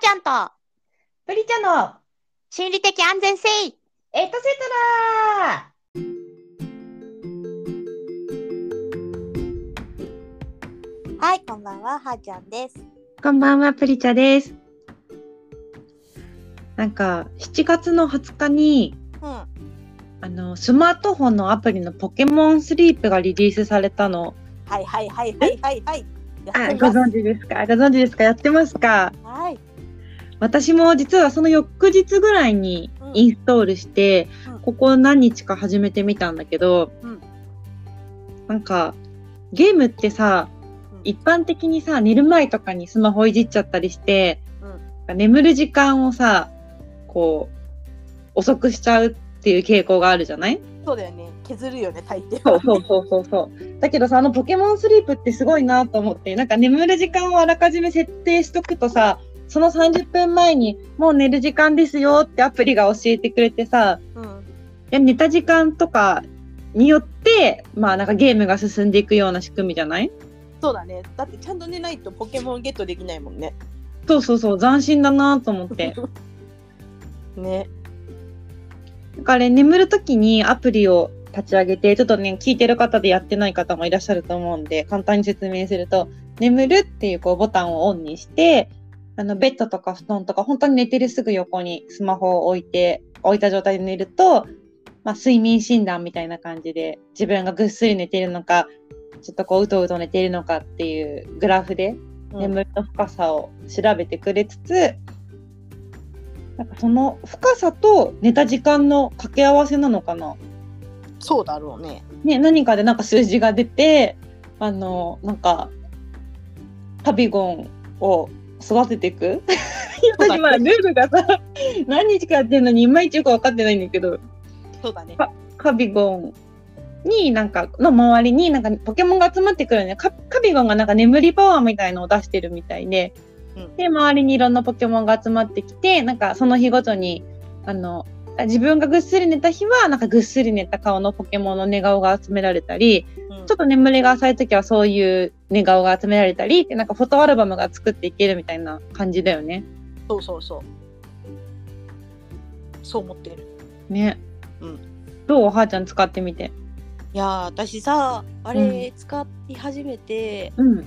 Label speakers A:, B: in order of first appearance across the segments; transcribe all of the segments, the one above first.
A: ちゃんと
B: プリちゃんの
A: 心理的安全性
B: エトセトラ
A: はい、こんばんは、はーちゃんです。
B: こんばんは、プリチャです。なんか、7月の20日に、
A: うん。
B: あの、スマートフォンのアプリのポケモンスリープがリリースされたの。
A: はいはいはいはいはいはい。や
B: あ、ご存知ですか？ご存知ですか？やってますか？
A: はい。
B: 私も実はその翌日ぐらいに
A: うん
B: インストールして、
A: うん
B: ここ何日か始めてみたんだけど、
A: うん
B: なんか、ゲームってさ、
A: うん
B: 一般的にさ、寝る前とかにスマホいじっちゃったりして、
A: うん
B: 眠る時間をさ、こう、遅くしちゃうっていう傾向があるじゃない？
A: そうだよね。削るよね、大抵は。
B: そうそうそうそうそう。だけどさ、あのポケモンスリープってすごいなと思って、なんか眠る時間をあらかじめ設定しとくとさ、その30分前にもう寝る時間ですよってアプリが教えてくれてさ、
A: うん。
B: いや寝た時間とかによって、まあなんかゲームが進んでいくような仕組みじゃない？
A: そうだね。だってちゃんと寝ないとポケモンゲットできないもんね。
B: そうそうそう、斬新だなと思って。
A: ね。
B: だからね眠るときにアプリを立ち上げて、ちょっとね、聞いてる方でやってない方もいらっしゃると思うんで、簡単に説明すると、眠るっていうこうボタンをオンにして、あの、ベッドとか布団とか、本当に寝てるすぐ横にスマホを置いて、置いた状態で寝ると、まあ、睡眠診断みたいな感じで、自分がぐっすり寝てるのか、ちょっとこう、うとうと寝てるのかっていうグラフで、
A: うん
B: 眠りの深さを調べてくれつつ、なんかその深さと寝た時間の掛け合わせなのかな？
A: そうだろうね。
B: ね、何かでなんか数字が出て、あの、なんか、タビゴンを育てていく？私まだルールがさ、何日かやってるのにいまいちよく分かってないんだけど、
A: そうだね。
B: カビゴンになんかの周りになんかポケモンが集まってくるね。カカビゴンがなんか眠りパワーみたいのを出してるみたいで、
A: うん。
B: で周りにいろんなポケモンが集まってきてなんかその日ごとにあの自分がぐっすり寝た日はなんかぐっすり寝た顔のポケモンの寝顔が集められたり
A: うん
B: ちょっと眠りが浅い時はそういう寝顔が集められたりってなんかフォトアルバムが作っていけるみたいな感じだよね。
A: そうそうそう。そう思ってる。
B: ね。
A: うん
B: どう？おはーちゃん使ってみて。
A: いやー私さあれ使い始めて
B: うん。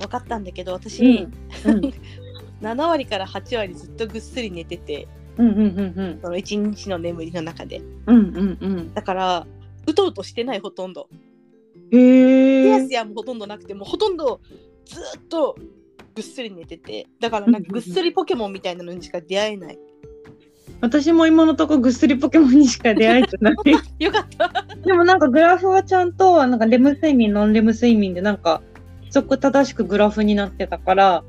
A: 分かったんだけど私、
B: うん。
A: 7割から8割ずっとぐっすり寝てて
B: うんうんうんうん。
A: その1日の眠りの中で
B: うんうんうん。
A: だからうとうとしてないほとんど
B: へえ
A: ピアス。やもほとんどなくてもうほとんどずっとぐっすり寝ててだからなんかぐっすりポケモンみたいなのにしか出会えない
B: 私も今のところぐっすりポケモンにしか出会えてない。
A: よかった
B: でもなんかグラフはちゃんと、なんかレム睡眠、ノンレム睡眠でなんか、規則正しくグラフになってたから、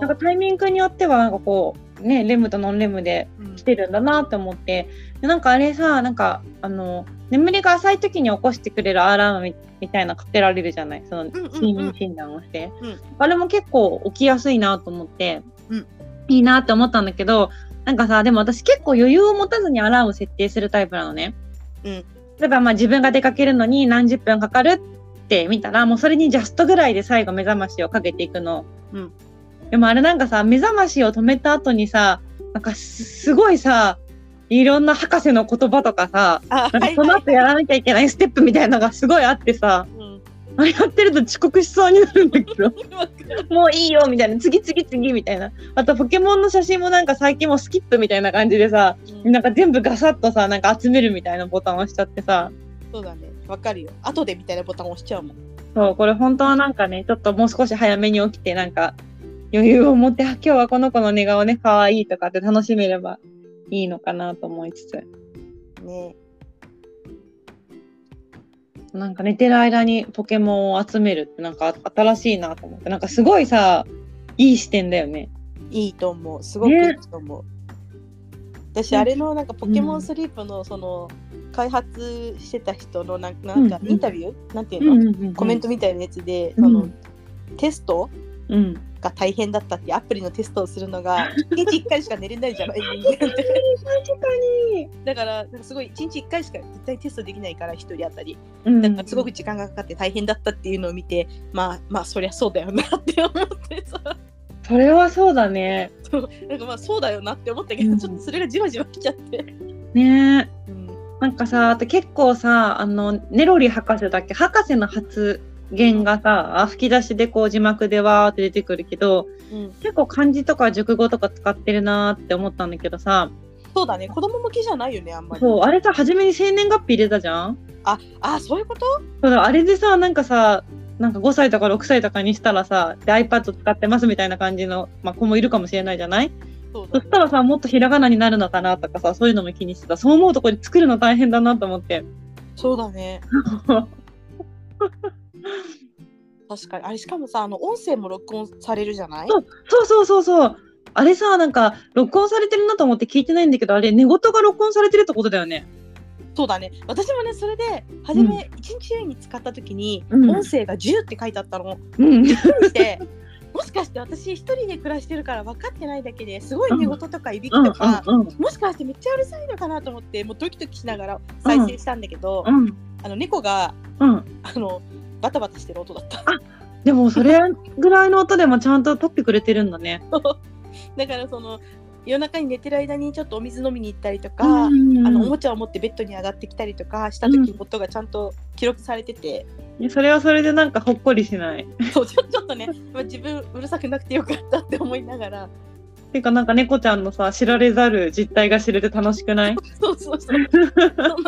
B: なんかタイミングによってはなんかこう、ね、レムとノンレムで
A: うん。
B: 来てるんだなって思って、でなんかあれさ、なんか、あの、眠りが浅い時に起こしてくれるアラームみみたいなかけられるじゃない？その
A: うんうん
B: 睡眠診断をして。
A: うん。
B: あれも結構起きやすいなと思って、
A: うん。
B: いいなって思ったんだけど、なんかさ、でも私結構余裕を持たずにアラーム設定するタイプなのね。
A: うん。
B: 例えばまあ自分が出かけるのに何十分かかるって見たら、もうそれにジャストぐらいで最後目覚ましをかけていくの。
A: うん
B: でもあれなんかさ、目覚ましを止めた後にさ、なんかすすごいさ、いろんな博士の言葉とかさ、
A: あ
B: なんかその後やらなきゃいけないステップみたいなのがすごいあってさ、
A: うん。
B: あれやってると遅刻しそうになるんだけど。もういいよみたいな、次次次みたいな。あとポケモンの写真もなんか最近もうスキップみたいな感じでさ、
A: うん。
B: なんか全部ガサッとさ、なんか集めるみたいなボタンを押しちゃってさ、
A: そうだね。わかるよ。後でみたいなボタン押しちゃうもん。
B: そう、これ本当はなんかね、ちょっともう少し早めに起きて、なんか余裕を持って、あ今日はこの子の寝顔ね、可愛いとかって楽しめればいいのかなと思いつつ、
A: ね。
B: なんか寝てる間にポケモンを集めるってなんか新しいなと思って、なんかすごいさ、いい視点だよね。
A: いいと思う。すごくいいと思う、私
B: ね
A: あれのなんかポケモンスリープのその開発してた人のなんなんか
B: うん。うん
A: インタビュー、なんていうの、コメン
B: ト。
A: トみたいなやつで、
B: うん。
A: そのテスト？
B: うん。
A: が大変だったってアプリのテストをするのが 1日1回しか寝れないじゃない
B: 確かに。
A: だからなんかすごい1日1回しか絶対テストできないから1人当たり。
B: うん。
A: だからすごく時間がかかって大変だったっていうのを見てまあまあそりゃそうだよなって思ってさ
B: それはそうだね。
A: なんかまあそうだよなって思ったけど、
B: うん。
A: ちょっとそれがじわじわきちゃって。
B: ね。
A: うん、
B: なんかさ、あと結構さ、あの、ネロリ博士だっけ？博士の発言がさ、吹き出しでこう字幕でわーって出てくるけど、
A: うん、
B: 結構漢字とか熟語とか使ってるなーって思ったんだけどさ、
A: そうだね。子供向きじゃないよねあんまり。
B: そう、あれさ、初めに生年月日入れたじゃん。
A: ああそういうこと？
B: そうだ、あれでさ、なんかさ、なんか5歳とか6歳とかにしたらさ、で iPad 使ってますみたいな感じの、まあ、子もいるかもしれないじゃない？
A: そうだね。
B: そしたらさ、もっとひらがなになるのかなとかさ、そういうのも気にしてた。そう思うとこれ作るの大変だなと思って。
A: そうだね 確かにあれしかもさあの音声も録音されるじゃない？
B: そうそうそうそう。あれさ、なんか、録音されてるなと思って聞いてないんだけど、あれ、寝言が録音されてるってことだよね。
A: そうだね私もねそれで初め1日目に使った時に、
B: うん
A: 音声が10って書いてあったの。
B: うん。
A: びっくりしてもしかして私一人で暮らしてるから分かってないだけですごい寝言とかいびき
B: うん
A: とか、
B: うん
A: もしかしてめっちゃうるさいのかなと思ってもうドキドキしながら再生したんだけど、
B: うん。
A: あの猫が
B: うん。
A: あのバタバタしてる音だった。
B: でも、それぐらいの音でもちゃんと撮ってくれてるんだね。
A: だからその夜中に寝てる間にちょっとお水飲みに行ったりとか、
B: うん
A: あのおもちゃを持ってベッドに上がってきたりとかした時の音がちゃんと記録されてて、
B: いやそれはそれでなんかほっこりしない。
A: そうちょちょっとね、まあ、自分うるさくなくてよかったって思いながら
B: ていうかなんか猫ちゃんのさ、知られざる実態が知れて楽しくない？
A: そうそうそうそうなの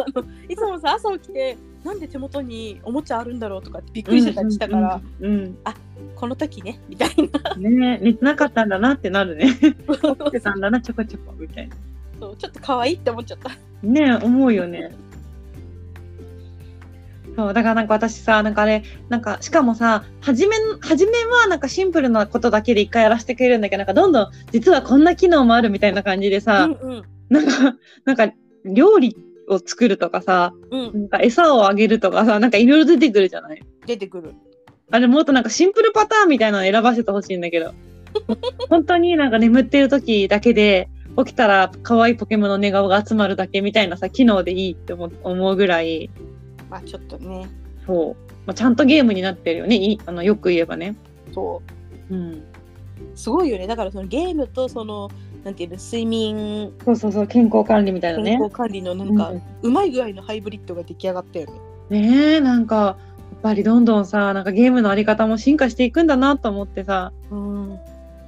A: いつもさ朝起きてなんで手元におもちゃあるんだろうとかびっくりしてたりしたから、
B: うんうん
A: この時ねみたいな
B: うん。ね寝てなかったんだなってなるね。起きてたんだな、ちょこちょこみたいな。
A: そうちょっと可愛いって思っちゃった。
B: ね思うよね。そう、だからなんか私さ、なんかあれ、なんかしかもさ、初め、初めはなんかシンプルなことだけで一回やらせてくれるんだけど、なんかどんどん実はこんな機能もあるみたいな感じでさ、
A: うんうん
B: なんか、なんか料理を作るとかさ、
A: うん
B: なんか餌をあげるとかさ、なんかいろいろ出てくるじゃない？
A: 出てくる。
B: あれもっとなんかシンプルパターンみたいなの選ばせてほしいんだけど。本当になんか眠ってる時だけで、起きたら可愛いポケモンの寝顔が集まるだけみたいなさ、機能でいいって思思うぐらい、
A: まあちょっとね
B: そう。まあ、ちゃんとゲームになってるよね。いあのよく言えばね。
A: そう
B: うん。
A: すごいよねだからそのゲームとそのなんていうの睡眠
B: そうそうそう、健康管理みたいなね
A: 健。康管理のなんか、
B: う
A: うまい具合のハイブリッドが出来上がったよね。
B: ねえ、なんか、やっぱりどんどんさ、なんかゲームのあり方も進化していくんだなと思ってさ、
A: うん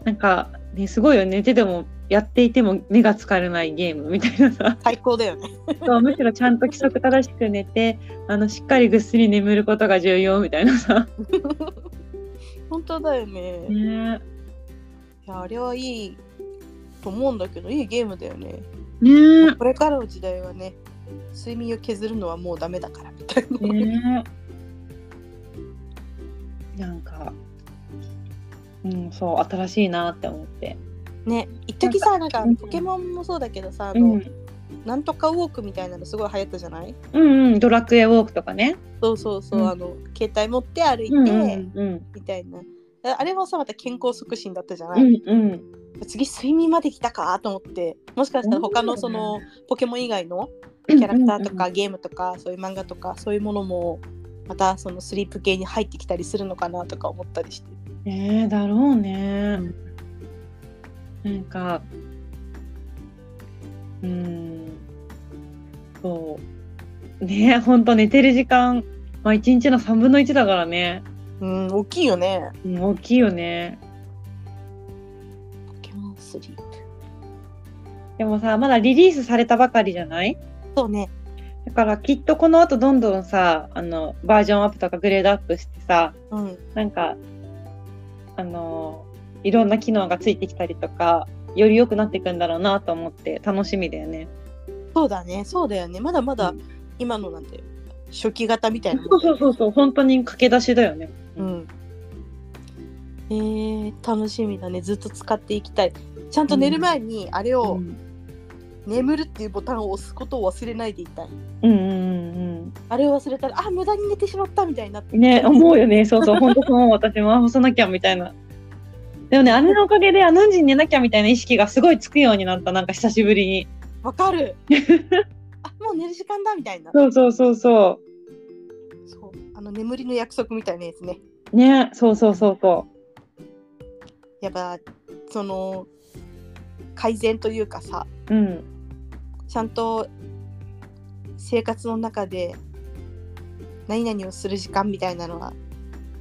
B: なんか、ね、すごいよね。寝てても、やっていても目が疲れないゲームみたいなさ。
A: 最高だよね。
B: そうむしろちゃんと規則正しく寝てあのしっかりぐっすり眠ることが重要みたいなさ。
A: 本当だよね。い
B: ね
A: やあれはいいと思うんだけどいいゲームだよね。
B: ね
A: これからの時代はね睡眠を削るのはもうダメだからみたいな。
B: ねなんか、うん、そう新しいなって思って。
A: ね一時さなんか
B: うん。
A: ポケモンもそうだけどさあの、
B: うん、
A: なんとかウォークみたいなのすごい流行ったじゃない？
B: うんうんドラクエウォークとかね。
A: そうそうそう、
B: うん。
A: あの携帯持って歩いて、
B: うんうんうん。
A: みたいな。あれもさまた健康促進だったじゃな
B: う
A: い、
B: んうん。
A: 次睡眠まで来たかと思ってもしかしたら他のそのポケモン以外の
B: キ
A: キャラクターとかゲームとかそういう漫画とかそういうものもまたそのスリープ系に入ってきたりするのかなとか思ったりして。
B: ねえだろうね。なんか、うん、そう。ねえ、ほんと寝てる時間、まあ一日の3分の1だからね。
A: うん大きいよね
B: うん、大きいよね。
A: ポケモンスリープ
B: でもさ、まだリリースされたばかりじゃない？
A: そうね
B: だからきっとこの後どんどんさ、あの、バージョンアップとかグレードアップしてさ、
A: うん
B: なんか、あの、いろんな機能がついてきたりとか、より良くなっていくんだろうなと思って楽しみだよね。
A: そうだね。そうだよね。まだまだ今のなんて初期型みたいな。も
B: そうそうそうそう、本当に駆け出しだよね。
A: うん。えー、楽しみだね。ずっと使っていきたい。ちゃんと寝る前にあれを、
B: うん。
A: 眠るっていうボタンを押すことを忘れないでいたい。
B: うんうん
A: あれを忘れたらあ無駄に寝てしまったみたいになって。
B: うん。ね、思うよね。そうそう、本当そう。私も干さなきゃみたいな。でもね、あれのおかげで、あ、何時に寝なきゃみたいな意識がすごいつくようになった。なんか久しぶりに。
A: わかる あもう寝る時間だみたいな
B: そうそうそうそ
A: そうあの眠りの約束みたいなやつね
B: う。ね、そうそうそうそ
A: やっぱその改善というかさ
B: うん。
A: ちゃんと生活の中で何々をする時間みたいなのは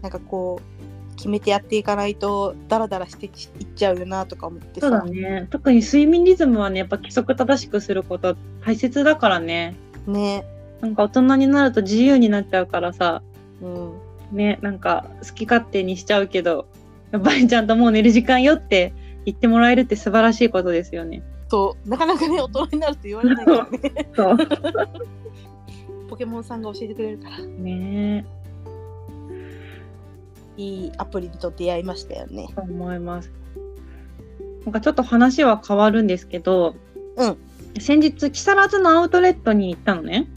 A: なんかこう決めてやっていかないとダラダラしていっちゃうよなとか思って
B: そう
A: さ
B: だね。特に睡眠リズムはね、やっぱ規則正しくすることは大切だからね。
A: ね。
B: なんか大人になると自由になっちゃうからさ、
A: うん。
B: ね、なんか好き勝手にしちゃうけど、やっぱりちゃんともう寝る時間よって言ってもらえるって素晴らしいことですよね。
A: そう。なかなかね大人になると言われないからね。
B: そう。
A: ポケモンさんが教えてくれるから。
B: ね
A: いいアプリと出会いましたよね
B: と思います。なんかちょっと話は変わるんですけど、
A: うん
B: 先日、木更津のアウトレットに行ったのね。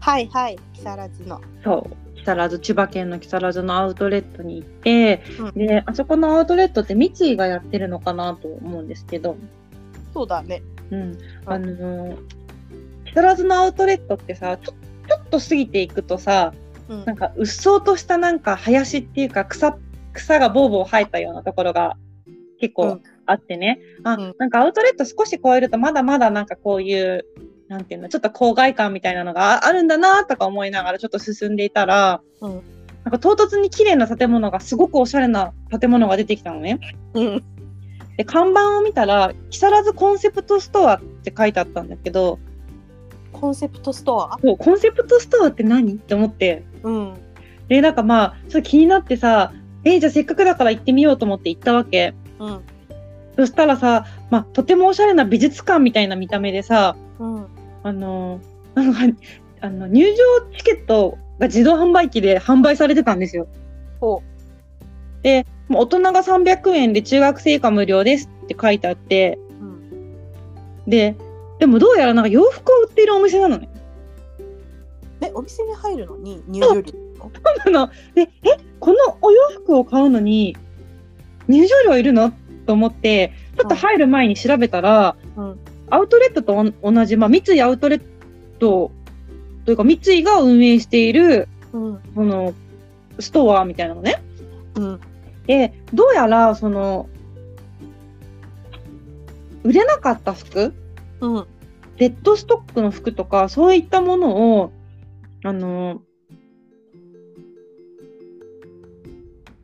A: はいはい木更津の
B: そう。木更津、千葉県の木更津のアウトレットに行って、
A: うん
B: で、あそこのアウトレットって三井がやってるのかなと思うんですけど、
A: そうだね
B: うん。あのー木更津のアウトレットってさ、ちょちょっと過ぎていくとさ、
A: うん。
B: なんかうっそうとしたなんか林っていうか草、草がボーボー生えたようなところが結構
A: うん。
B: あってね。あ、
A: うん。
B: なんかアウトレット少し超えるとまだまだなんかこういう、なんていうの、ちょっと郊外感みたいなのがああるんだなとか思いながらちょっと進んでいたら、
A: うん。
B: なんか唐突に綺麗な建物がすごくおしゃれな建物が出てきたのね。
A: うん。
B: で、看板を見たら、木更津コンセプトストアって書いてあったんだけど、
A: コンセプトストア？
B: そうコンセプトストアって何？って思って、
A: うん。
B: で、なんかまあ、ちょっと気になってさ、えーじゃあせっかくだから行ってみようと思って行ったわけ。
A: うん。
B: そしたらさ、まあ、とてもおしゃれな美術館みたいな見た目でさ、
A: うん。
B: あのーなんか、あの、入場チケットが自動販売機で販売されてたんですよ。
A: ほ
B: で、もう大人が300円で中学生以下無料ですって書いてあって、
A: う、うん、
B: で、でもどうやらなんか洋服を売っているお店なのね。
A: えお店に入るのに入場料
B: あの。で、え、このお洋服を買うのに入場料いるの？と思って、ちょっと入る前に調べたら、
A: うん。
B: アウトレットとお同じ、まあ、三井アウトレットというか、三井が運営している、
A: うん。
B: その、ストアみたいなのね。
A: うん。
B: で、どうやら、その、売れなかった服？
A: うん。
B: デッドストックの服とか、そういったものを、あの、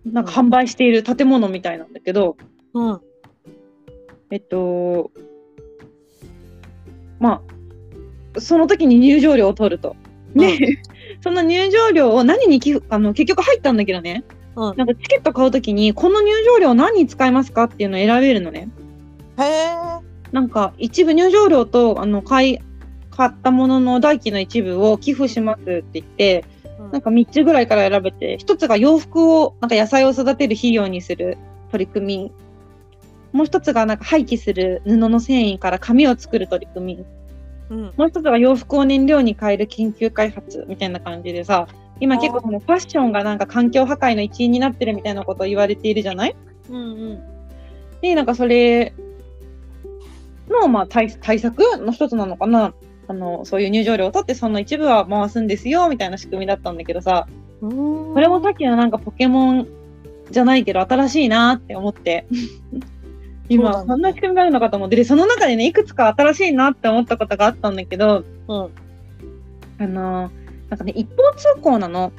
B: なんか販売している建物みたいなんだけど、
A: うん
B: えっと、まあ、その時に入場料を取ると。で、その入場料を何に寄付、あの、結局入ったんだけどね、
A: うん
B: なんかチケット買う時に、この入場料何に使いますかっていうのを選べるのね。
A: へえ
B: なんか、一部入場料と、あの、買い、買ったものの代金の一部を寄付しますって言って、なんか3つぐらいから選べて、1つが洋服を、なんか野菜を育てる肥料にする取り組み。もう1つがなんか廃棄する布の繊維から紙を作る取り組み。
A: うん
B: もう1つが洋服を燃料に変える研究開発みたいな感じでさ、今結構そのファッションがなんか環境破壊の一因になってるみたいなことを言われているじゃない？
A: うんうん
B: で、なんかそれの、まあ対、対策の一つなのかな。あの、そういう入場料を取ってその一部は回すんですよ、みたいな仕組みだったんだけどさ、
A: うん
B: これもさっきのなんかポケモンじゃないけど新しいなって思って。今、
A: そん
B: な仕組みがあるのかと思って、で、その中でね、いくつか新しいなって思ったことがあったんだけど、
A: うん。
B: あの、なんかね、一方通行なの。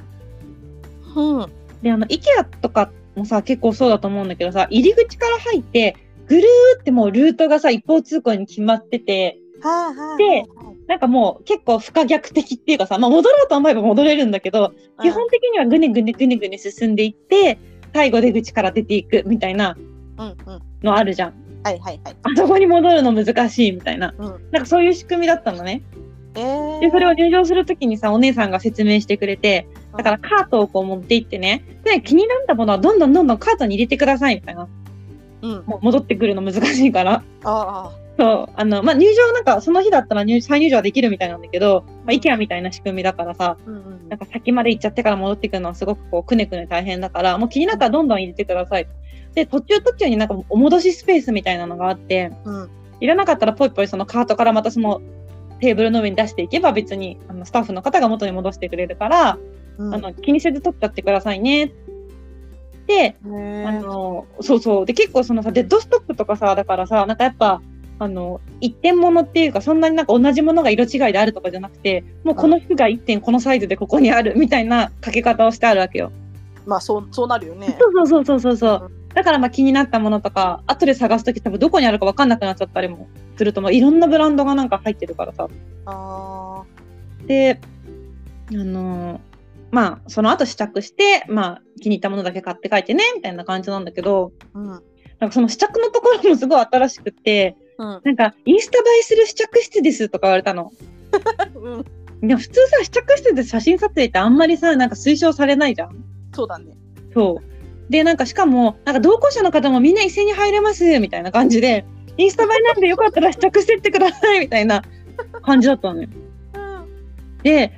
A: うん。
B: で、あの、IKEA とかもさ、結構そうだと思うんだけどさ、入り口から入って、ぐるーってもうルートがさ、一方通行に決まってて、
A: はあはあ
B: で
A: はい
B: なんかもう結構不可逆的っていうかさ、まあ戻ろうと思えば戻れるんだけど、基本的にはぐねぐねぐねぐね進んでいって、最後出口から出ていくみたいな
A: うんうん
B: のあるじゃん。
A: はいはいはい
B: あそこに戻るの難しいみたいな。
A: うん
B: なんかそういう仕組みだったのね。
A: えー
B: で、それを入場するときにさ、お姉さんが説明してくれて、だからカートをこう持って行ってね、で、気になったものはどんどんどんどんカートに入れてくださいみたいな。
A: うん
B: もう戻ってくるの難しいから。
A: あ
B: そう、あの、まあ、入場なんか、その日だったら入再入場はできるみたいなんだけど、まあ、IKEA みたいな仕組みだからさ、
A: んうん。
B: なんか先まで行っちゃってから戻ってくるのはすごくこう、くねくね大変だから、もう気になったらどんどん入れてください。で、途中途中になんかお戻しスペースみたいなのがあって、
A: うん。
B: いらなかったらポイポイそのカートからまたそのテーブルの上に出していけば別にあのスタッフの方が元に戻してくれるから、
A: うん。
B: あの気にせず取っちゃってくださいねって、
A: へー。
B: あの、そうそう。で、結構そのさ、デッドストックとかさ、だからさ、なんかやっぱ、あの、一点物っていうか、そんなになんか同じものが色違いであるとかじゃなくて、もうこの服が一点このサイズでここにあるみたいなかけ方をしてあるわけよ。
A: まあそうそうなるよね。
B: そうそうそうそうそう。だからまあ気になったものとか、後で探すとき多分どこにあるか分かんなくなっちゃったりもすると思う。いろんなブランドがなんか入ってるからさ。
A: あ
B: で、あのーまあ、その後試着して、まあ、気に入ったものだけ買って帰ってね、みたいな感じなんだけど、
A: ーうん
B: なんかその試着のところもすごい新しくて、
A: うん
B: なんか、インスタ映えする試着室ですとか言われたの。
A: うん
B: いや、普通さ、試着室で写真撮影ってあんまりさ、なんか推奨されないじゃん。
A: そうだね。
B: そう。で、なんかしかも、なんか同行者の方もみんな一斉に入れます、みたいな感じで、インスタ映えなんでよかったら試着してってください、みたいな感じだったのよ。で、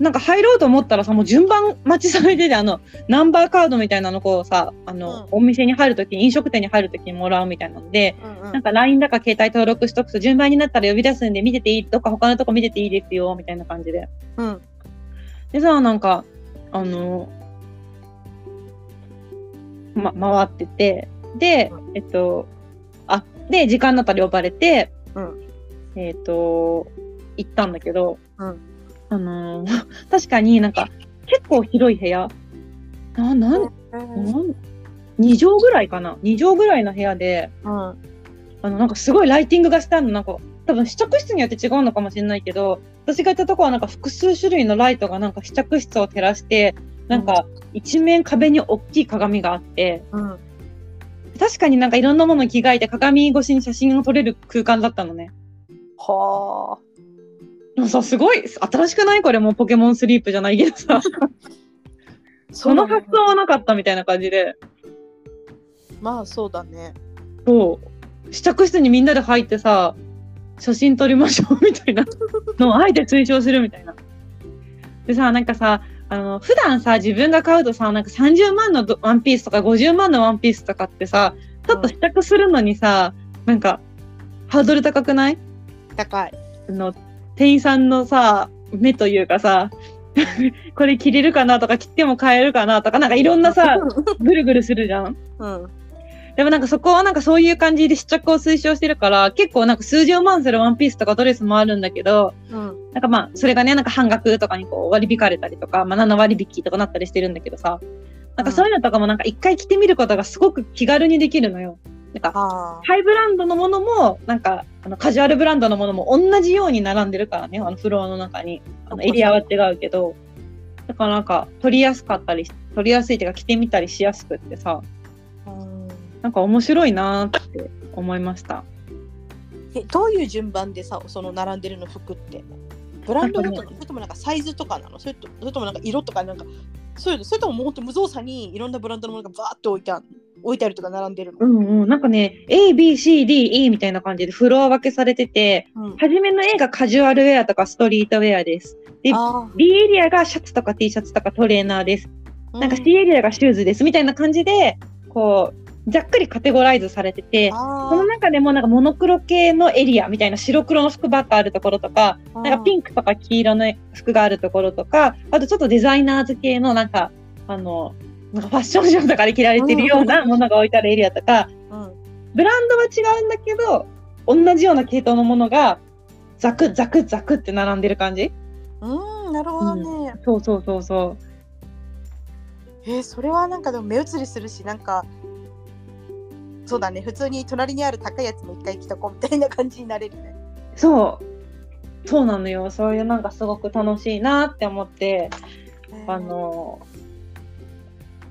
B: なんか入ろうと思ったらさ、もう順番待ちされてて、あの、ナンバーカードみたいなのこうさ、あの、
A: うん。
B: お店に入るときに、飲食店に入るときにもらうみたいなので、
A: うんうん。
B: なんか LINE だか携帯登録しとくと順番になったら呼び出すんで見てていい、どっか他のとこ見てていいですよ、みたいな感じで。
A: うん。
B: でさ、なんか、あの、ま、回ってて、で
A: う、
B: えっと、あ、で、時間になったら呼ばれて、
A: うん。
B: えっと、行ったんだけど、
A: うん
B: あのー 確かになんか、結構広い部屋。な、なん、なん、2畳ぐらいかな ?2 畳ぐらいの部屋で、
A: うん
B: あの、なんかすごいライティングがしてあるの、なんか、多分試着室によって違うのかもしれないけど、私が行ったとこはなんか複数種類のライトがなんか試着室を照らして、なんか一面壁に大きい鏡があって、
A: うん
B: 確かになんかいろんなものに着替えて鏡越しに写真を撮れる空間だったのね。
A: は
B: でもさ、すごい、新しくないこれもうポケモンスリープじゃないけどさ、
A: あ。
B: その発想はなかったみたいな感じで、
A: まあそうだね。
B: そう、試着室にみんなで入ってさ、写真撮りましょうみたいな のをあえて推奨するみたいな。でさ、なんかさ、あの、普段さ、自分が買うとさ、なんか30万のどワンピースとか50万のワンピースとかってさ、ちょっと試着するのにさ、なんか、ハードル高くない？
A: 高い。
B: あの、店員さんのさ、目というかさ、これ着れるかなとか、着ても買えるかなとか、なんかいろんなさ、ぐるぐるするじゃん。
A: うん。
B: でもなんかそこはなんかそういう感じで試着を推奨してるから、結構なんか数十万するワンピースとかドレスもあるんだけど、
A: うん。
B: なんかまあ、それがね、なんか半額とかにこう割り引かれたりとか、まあ7割引きとかなったりしてるんだけどさ、なんかそういうのとかもなんか一回着てみることがすごく気軽にできるのよ。なんか、
A: あ
B: ハイブランドのものも、なんか、あのカジュアルブランドのものも同じように並んでるからね、あのフロアの中に。あのエリアは違うけど、だからなんか、取りやすかったり、取りやすいっていうか着てみたりしやすくってさ、
A: あ。うん
B: なんか面白いなーって思いました。
A: えどういう順番でさその並んでるの服って？ブランドごとのそれともなんかサイズとかなの？それとそれともなんか色とかなんかそういうのそれとももうほんと無造作にいろんなブランドのものがバーって置いてある置いてあるとか並んでるの、
B: うんうん。なんかね、A, B, C, D, E みたいな感じでフロア分けされてて、
A: うん
B: はじめの A がカジュアルウェアとかストリートウェアです。で
A: あ
B: B エリアがシャツとか T シャツとかトレーナーです。
A: ー
B: なんか C エリアがシューズです。みたいな感じで、こう、ざっくりカテゴライズされてて、
A: あ
B: その中でもなんかモノクロ系のエリアみたいな白黒の服ばっかあるところとか、
A: ー
B: なんかピンクとか黄色の服があるところとか、あとちょっとデザイナーズ系のなんか、あの、なんかファッションショーとかで着られてるようなものが置いてあるエリアとか、
A: うん。
B: ブランドは違うんだけど、同じような系統のものが、ザクザクザクって並んでる感じ。
A: うんなるほどね、
B: そうそうそうそ
A: えーそれはなんかでも目移りするしなんかそうだね。普通に隣にある高いやつも一回着とこうみたいな感じになれるね。
B: う。そう。そうなのよ。そういうなんかすごく楽しいなって思って、あの、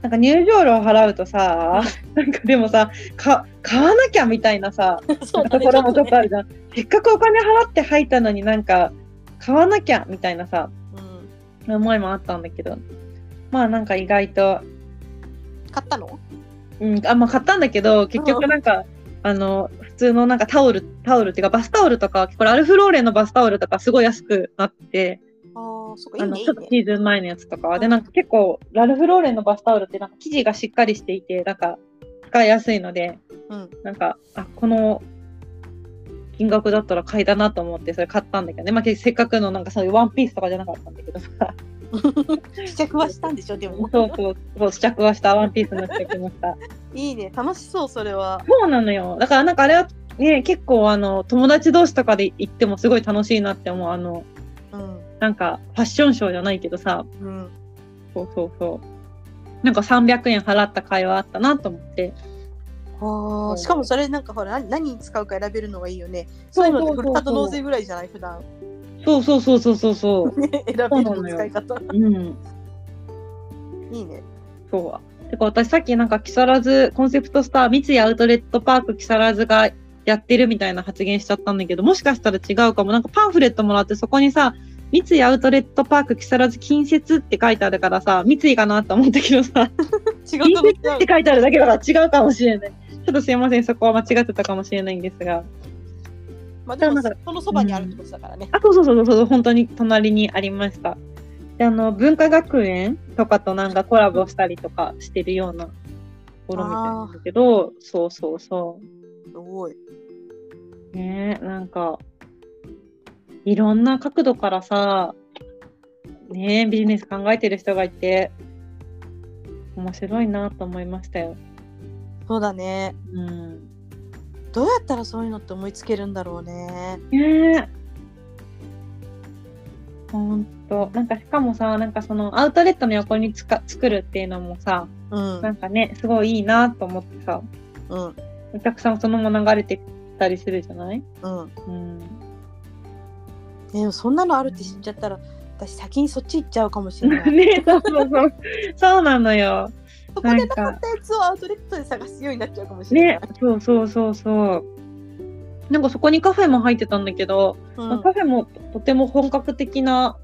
B: なんか入場料払うとさ、なんかでもさ、か買わなきゃみたいなさ、
A: そうだね。
B: ところもちょっとある
A: ね
B: じゃん。せっかくお金払って入ったのになんか、買わなきゃみたいなさ、
A: うん。
B: 思いもあったんだけど、まあなんか意外と、
A: 買ったの？
B: うん、あんま買ったんだけど、結局なんか、あの、普通のなんかタオル、タオルっていうかバスタオルとか、これアルフローレンのバスタオルとかすごい安くなって、
A: ああそっかい
B: あの、
A: いね。
B: ちょっとシーズン前のやつとか。で、なんか結構、ラルフローレンのバスタオルってなんか生地がしっかりしていて、なんか使いやすいので、
A: うん。
B: なんか、あ、この金額だったら買いだなと思ってそれ買ったんだけどね。まあ、せっかくのなんかそういうワンピースとかじゃなかったんだけどさ。
A: 試着はしたんでしょ？でも。
B: そうそうそう試着はした。ワンピースの試着もした。
A: いいね。楽しそうそれは。
B: そうなのよ。だからなんかあれはね結構あの友達同士とかで行ってもすごい楽しいなって思う。あの
A: うん
B: なんかファッションショーじゃないけどさ。
A: うん。
B: そうそうそう。なんか300円払った会話あったなと思って。
A: あーしかもそれなんかほら何何に使うか選べるのがいいよね。そういうのってふるさと納税ぐらいじゃない普段。
B: そうそうそうそうそうそう。
A: ね選べるの使い方。
B: うん。
A: いいね。
B: そう。てか私さっきなんか木更津コンセプトスター三井アウトレットパーク木更津がやってるみたいな発言しちゃったんだけど、もしかしたら違うかも。なんかパンフレットもらってそこにさ、三井アウトレットパーク木更津近接って書いてあるからさ、三井かなと思ったけどさ、
A: 違うか
B: 近接って書いてあるだけだから違うかもしれない。ちょっとすいません、そこは間違ってたかもしれないんですが。
A: まあでも
B: なんか
A: そのそばにあるってことだからね
B: あ、そうそうそうそう、本当に隣にありました。で、あの、文化学園とかとなんかコラボしたりとかしてるようなところみたいなんだけど、そうそうそ
A: すごい。
B: う。ねえ、なんか、いろんな角度からさ、ねえ、ビジネス考えてる人がいて、面白いなと思いましたよ。
A: そうだね。
B: うん。
A: どうやったらそういうのって思いつけるんだろうね。
B: ねえ。ほんと。なんかしかもさ、なんかそのアウトレットの横につか作るっていうのもさ、
A: うん。
B: なんかね、すごいいいなと思ってさ、
A: うん。
B: お客さんそのまま流れてたりするじゃない？
A: うん。
B: うん。
A: でもそんなのあるって知っちゃったら、私先にそっち行っちゃうかもしれない。
B: ねそうそうそう。そうなのよ。
A: そこでなかったやつをアウトレットで探すようになっちゃうかもしれない。
B: ね、そうそうそうそう。なんかそこにカフェも入ってたんだけど、
A: うん
B: まあカフェもとても本格的な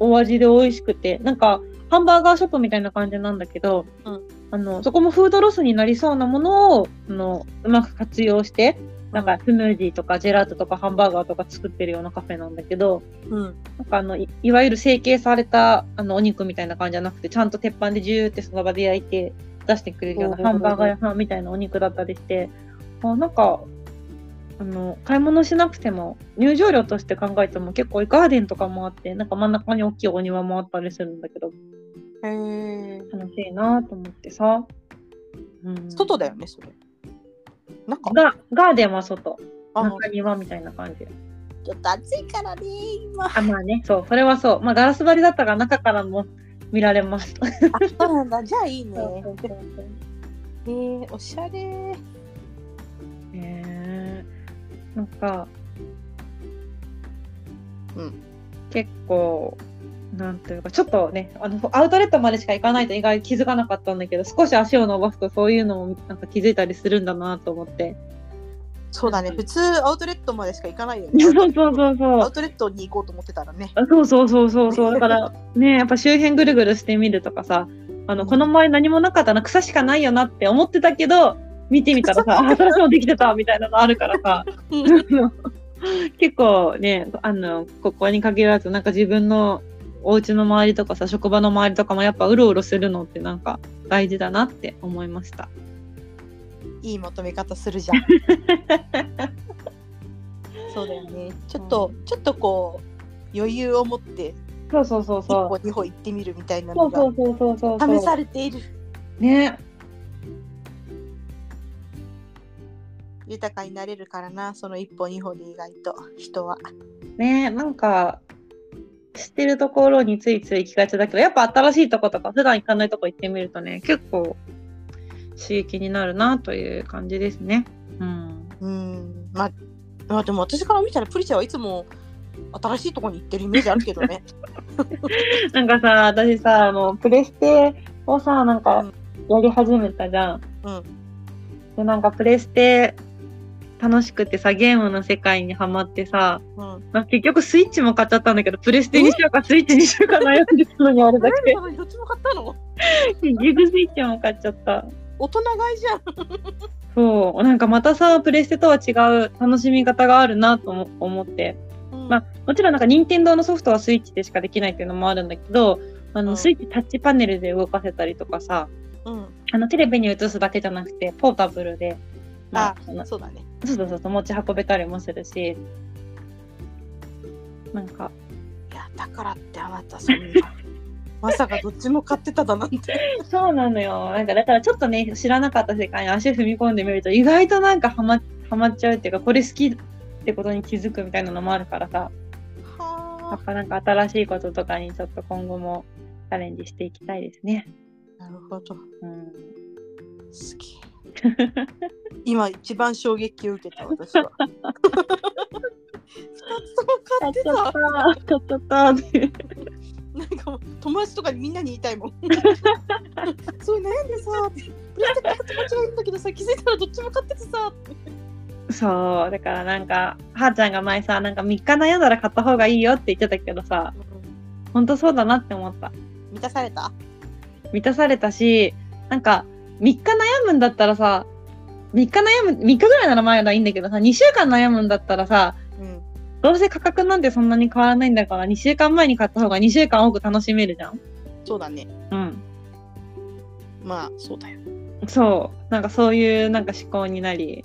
B: お味で美味しくて、なんかハンバーガーショップみたいな感じなんだけど、
A: うん
B: あのそこもフードロスになりそうなものをあのうまく活用して、なんかスムージーとかジェラートとかハンバーガーとか作ってるようなカフェなんだけど、
A: うん。
B: なんかあのいいわゆる成形されたあのお肉みたいな感じじゃなくて、ちゃんと鉄板でジューってその場で焼いて出してくれるようなハンバーガー屋さんみたいなお肉だったりして、あなんかあの買い物しなくても入場料として考えても結構ガーデンとかもあって、なんか真ん中に大きいお庭もあったりするんだけど、
A: へえ。
B: 楽しいなと思ってさ。うん、
A: 外だよね、それ。なんか、
B: がガーデンは外、中庭みたいな感じ。
A: ちょっと暑いからね、今。あ、
B: あ、まあね、そう、それはそう。まあガラス張りだったから中からも見られます。
A: そうなんだ。じゃあいいね。えー、おしゃれ。
B: へえなんか、
A: うん
B: 結構なんていうかちょっとねあのアウトレットまでしか行かないと意外に気づかなかったんだけど少し足を伸ばすとそういうのもなんか気づいたりするんだなと思って。
A: そうだね。普通アウトレットまでしか行かないよね。
B: そうそうそうそう
A: アウトレットに行こうと思ってたらね。
B: あそうそうそうそう。そうだからねやっぱ周辺ぐるぐるしてみるとかさあのこの前何もなかったな草しかないよなって思ってたけど見てみたらさ あ新しいのできてたみたいなのあるからさ。結構ねあのここに限らずなんか自分のお家の周りとかさ職場の周りとかもやっぱうろうろするのってなんか大事だなって思いました。
A: いいまとめ方するじゃん。そうだよね。ちょっと、ちょっとこう、余裕を持って、
B: そうそうそう
A: 一歩
B: そう。
A: 二歩行ってみるみたいなのが
B: そうそうそうそうそうそう。
A: 試されている。
B: ね。
A: 豊かになれるからな、その一歩二歩で意外と人は。
B: ねなんか知ってるところについつい行きがちだけどやっぱ新しいとことか普段行かないとこ行ってみるとね結構刺激になるなという感じですね。うん。
A: うん。まあ、まあでも私から見たらプリチャはいつも新しいところに行ってるイメージあるけどね。
B: なんかさ私さあのプレステをさなんかやり始めたじゃん。
A: うん。
B: でなんかプレステ楽しくてさゲームの世界にはまってさ、
A: うん。
B: まあ、結局スイッチも買っちゃったんだけどプレステにしようかスイッチにしようか悩んでたのにあれだけ
A: 何どっちも買ったの？
B: 結局スイッチも買っちゃった。
A: 大人買いじゃん。
B: そう、なんかまたさ、プレステとは違う楽しみ方があるなとも思って。
A: うん
B: まあ、もちろんなんか任天堂のソフトはスイッチでしかできないっていうのもあるんだけど、あの、
A: うん
B: スイッチタッチパネルで動かせたりとかさ、
A: うん。
B: あの、テレビに映すだけじゃなくて、ポータブルで、まあ、そ
A: うだね。
B: そうそうそう持ち運べたりもするし、なんか、
A: いや、だからってあなたそんな。まさかどっちも買ってただなんて。
B: そうなのよ。なんかだからちょっとね、知らなかった世界に足踏み込んでみると、意外となんかハマハマっちゃうっていうか、これ好きってことに気づくみたいなのもあるからさ、や
A: は
B: っぱなんか新しいこととかにちょっと今後もチャレンジしていきたいですね。
A: あ。なるほど。
B: うん。
A: すげえ。今一番衝撃を受けた私は。二つとも買ってた。
B: 買っちゃったって。
A: なんかもう友達とかにみんなに言いたいもん。そう悩んでさ、プレステ買った友達がいるんだけどさ、気づいたらどっちも買っててさ。
B: そう、だからなんか、はーちゃんが前さ、なんか3日悩んだら買った方がいいよって言ってたけどさ、ほんとそうだなって思った。
A: 満たされた？
B: 満たされたし、なんか、3日悩むんだったらさ、3日悩む、3日ぐらいなら前ならいいんだけどさ、2週間悩むんだったらさ、
A: うん。
B: どうせ価格なんてそんなに変わらないんだから、2週間前に買った方が2週間多く楽しめるじゃん。
A: そうだね。
B: うん。
A: まあ、そうだよ。
B: そう。なんかそういうなんか思考になり。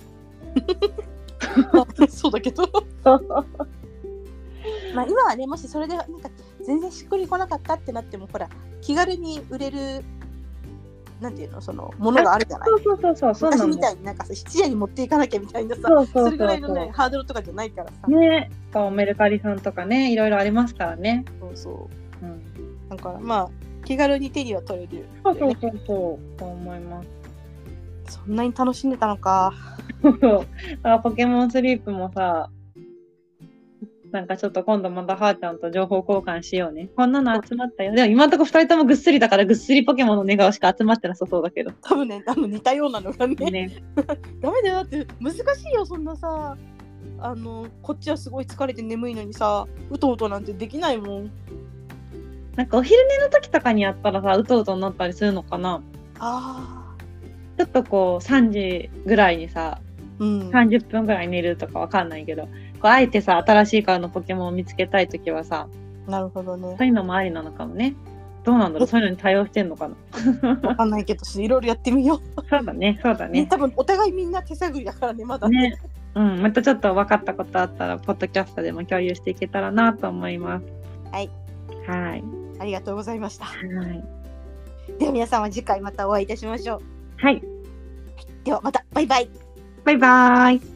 A: そうだけど。まあ、今はね、もしそれでなんか全然しっくりこなかったってなっても、ほら、気軽に売れる、なんていうの、その、ものがあるじゃない？
B: そうそうそうそう、そう
A: み。たいになんかさ、質屋に持っていかなきゃみたいなさ、
B: そうそうそう
A: それぐらいのね、
B: そ
A: ハードルとかじゃないからさ。
B: う。ね。そうメルカリさんとかね、いろいろありますからね。
A: そうそう。
B: うん。
A: だからまあ、気軽に手には取れる、
B: そうそうそうそう、そう思います。
A: そんなに楽しんでたのか。
B: そうそう。だからポケモンスリープもさ、なんかちょっと今度またはーちゃんと情報交換しようね。こんなの集まったよ。でも今んとこ二人ともぐっすりだからぐっすりポケモンの寝顔しか集まってなさそうだけど。
A: 多分ね、あの似たようなのがね。
B: ね。
A: ダメだよだって難しいよそんなさあのこっちはすごい疲れて眠いのにさうとうとなんてできないもん
B: なんかお昼寝の時とかにやったらさ、うとうとになったりするのかな
A: あ
B: ちょっとこう3時ぐらいにさ、
A: ーうん
B: 30分ぐらい寝るとかわかんないけど、こうあえてさ、新しい顔のポケモンを見つけたい時はさ、
A: なるほどね
B: そういうのもありなのかもね。どうなんだろう？そういうのに対応してんのかな？
A: わかんないけどいろいろやってみよ
B: そうだね、そうだ
A: う、ね、
B: ね。
A: 多分お互いみんな手探りだからねまだ
B: ね。うん、またちょっと分かったことあったら、ポッドキャストでも共有していけたらなと思います。
A: はい。
B: はい。
A: ありがとうございました
B: はい。
A: では皆さんは次回またお会いいたしましょう
B: はい。
A: ではまたバイバイ
B: バイバーイ。